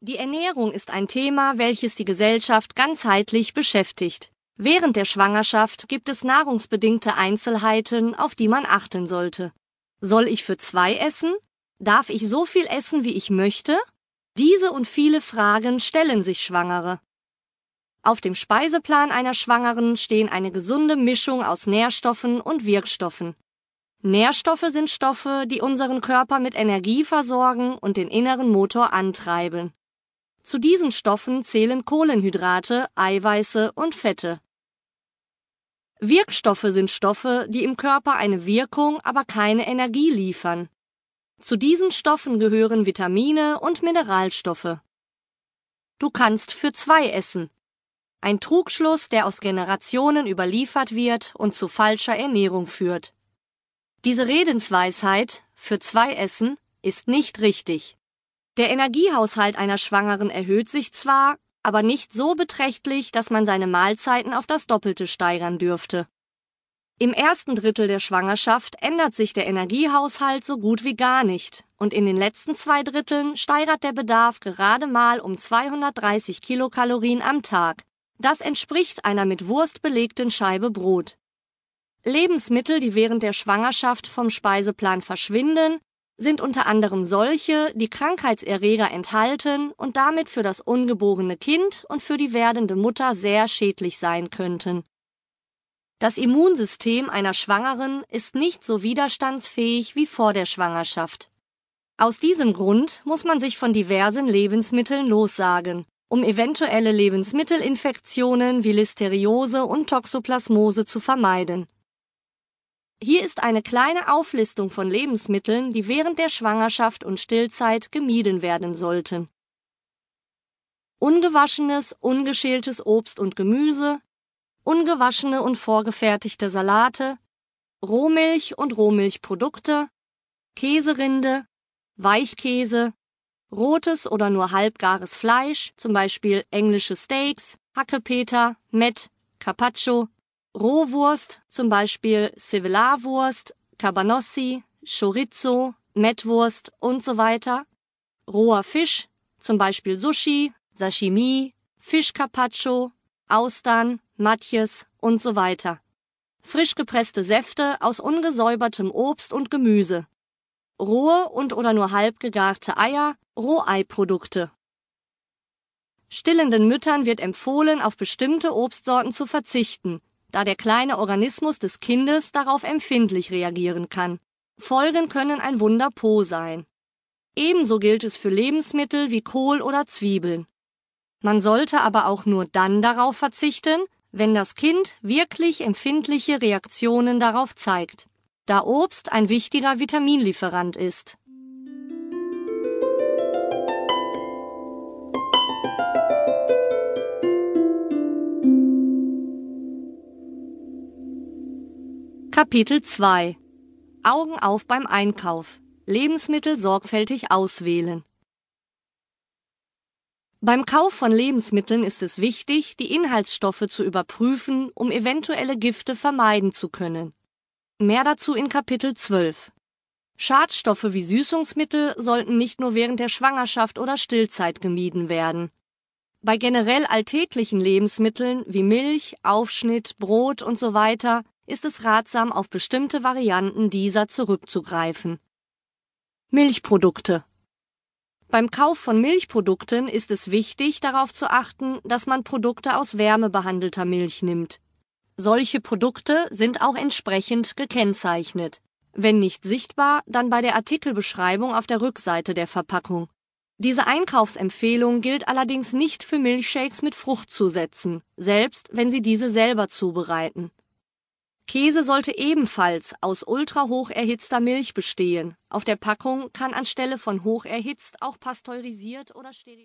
Die Ernährung ist ein Thema, welches die Gesellschaft ganzheitlich beschäftigt. Während der Schwangerschaft gibt es nahrungsbedingte Einzelheiten, auf die man achten sollte. Soll ich für zwei essen? Darf ich so viel essen, wie ich möchte? Diese und viele Fragen stellen sich Schwangere. Auf dem Speiseplan einer Schwangeren stehen eine gesunde Mischung aus Nährstoffen und Wirkstoffen. Nährstoffe sind Stoffe, die unseren Körper mit Energie versorgen und den inneren Motor antreiben. Zu diesen Stoffen zählen Kohlenhydrate, Eiweiße und Fette. Wirkstoffe sind Stoffe, die im Körper eine Wirkung, aber keine Energie liefern. Zu diesen Stoffen gehören Vitamine und Mineralstoffe. Du kannst für zwei essen. Ein Trugschluss, der aus Generationen überliefert wird und zu falscher Ernährung führt. Diese Redensweisheit für zwei essen ist nicht richtig. Der Energiehaushalt einer Schwangeren erhöht sich zwar, aber nicht so beträchtlich, dass man seine Mahlzeiten auf das Doppelte steigern dürfte. Im ersten Drittel der Schwangerschaft ändert sich der Energiehaushalt so gut wie gar nicht und in den letzten zwei Dritteln steigert der Bedarf gerade mal um 230 Kilokalorien am Tag. Das entspricht einer mit Wurst belegten Scheibe Brot. Lebensmittel, die während der Schwangerschaft vom Speiseplan verschwinden, sind unter anderem solche, die Krankheitserreger enthalten und damit für das ungeborene Kind und für die werdende Mutter sehr schädlich sein könnten. Das Immunsystem einer Schwangeren ist nicht so widerstandsfähig wie vor der Schwangerschaft. Aus diesem Grund muss man sich von diversen Lebensmitteln lossagen, um eventuelle Lebensmittelinfektionen wie Listeriose und Toxoplasmose zu vermeiden. Hier ist eine kleine Auflistung von Lebensmitteln, die während der Schwangerschaft und Stillzeit gemieden werden sollten. Ungewaschenes, ungeschältes Obst und Gemüse, ungewaschene und vorgefertigte Salate, Rohmilch und Rohmilchprodukte, Käserinde, Weichkäse, rotes oder nur halbgares Fleisch, zum Beispiel englische Steaks, Hackepeter, Mett, Carpaccio, Rohwurst, zum Beispiel Sevelarwurst, Cabanossi, Chorizo, Mettwurst und so weiter. Roher Fisch, zum Beispiel Sushi, Sashimi, Fischcarpaccio, Austern, Matjes und so weiter. Frisch gepresste Säfte aus ungesäubertem Obst und Gemüse. Rohe und oder nur halb gegarte Eier, Roheiprodukte. Stillenden Müttern wird empfohlen, auf bestimmte Obstsorten zu verzichten, da der kleine Organismus des Kindes darauf empfindlich reagieren kann. Folgen können ein Wunder Po sein. Ebenso gilt es für Lebensmittel wie Kohl oder Zwiebeln. Man sollte aber auch nur dann darauf verzichten, wenn das Kind wirklich empfindliche Reaktionen darauf zeigt, da Obst ein wichtiger Vitaminlieferant ist. Kapitel 2 Augen auf beim Einkauf. Lebensmittel sorgfältig auswählen. Beim Kauf von Lebensmitteln ist es wichtig, die Inhaltsstoffe zu überprüfen, um eventuelle Gifte vermeiden zu können. Mehr dazu in Kapitel 12. Schadstoffe wie Süßungsmittel sollten nicht nur während der Schwangerschaft oder Stillzeit gemieden werden. Bei generell alltäglichen Lebensmitteln wie Milch, Aufschnitt, Brot und so ist es ratsam, auf bestimmte Varianten dieser zurückzugreifen. Milchprodukte Beim Kauf von Milchprodukten ist es wichtig, darauf zu achten, dass man Produkte aus wärmebehandelter Milch nimmt. Solche Produkte sind auch entsprechend gekennzeichnet. Wenn nicht sichtbar, dann bei der Artikelbeschreibung auf der Rückseite der Verpackung. Diese Einkaufsempfehlung gilt allerdings nicht für Milchshakes mit Fruchtzusätzen, selbst wenn Sie diese selber zubereiten. Käse sollte ebenfalls aus ultrahoch erhitzter Milch bestehen. Auf der Packung kann anstelle von hoch erhitzt auch pasteurisiert oder sterilisiert